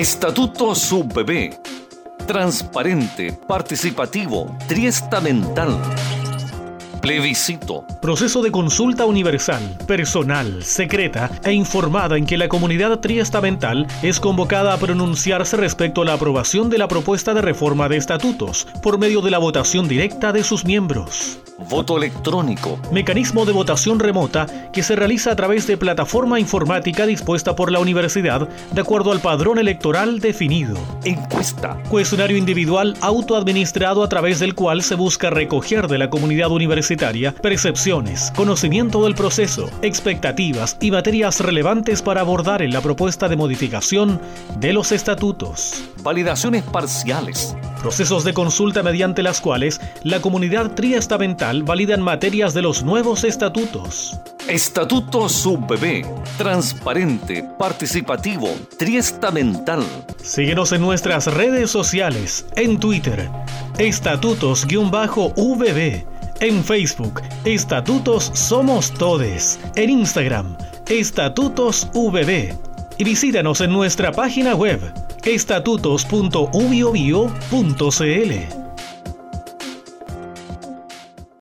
Estatuto Subbebé. Transparente, participativo, triestamental. Plebiscito. Proceso de consulta universal, personal, secreta e informada en que la comunidad triestamental es convocada a pronunciarse respecto a la aprobación de la propuesta de reforma de estatutos por medio de la votación directa de sus miembros. Voto electrónico. Mecanismo de votación remota que se realiza a través de plataforma informática dispuesta por la universidad de acuerdo al padrón electoral definido. Encuesta. Cuestionario individual autoadministrado a través del cual se busca recoger de la comunidad universitaria percepciones, conocimiento del proceso, expectativas y materias relevantes para abordar en la propuesta de modificación de los estatutos. Validaciones parciales. Procesos de consulta mediante las cuales la comunidad triestamental validan materias de los nuevos estatutos. Estatuto Subbebé. Transparente, participativo, triestamental. Síguenos en nuestras redes sociales, en Twitter, estatutos-vb, en Facebook, Estatutos Somos Todes, en Instagram, Estatutos VB y visítanos en nuestra página web estatutos.ubiobio.cl.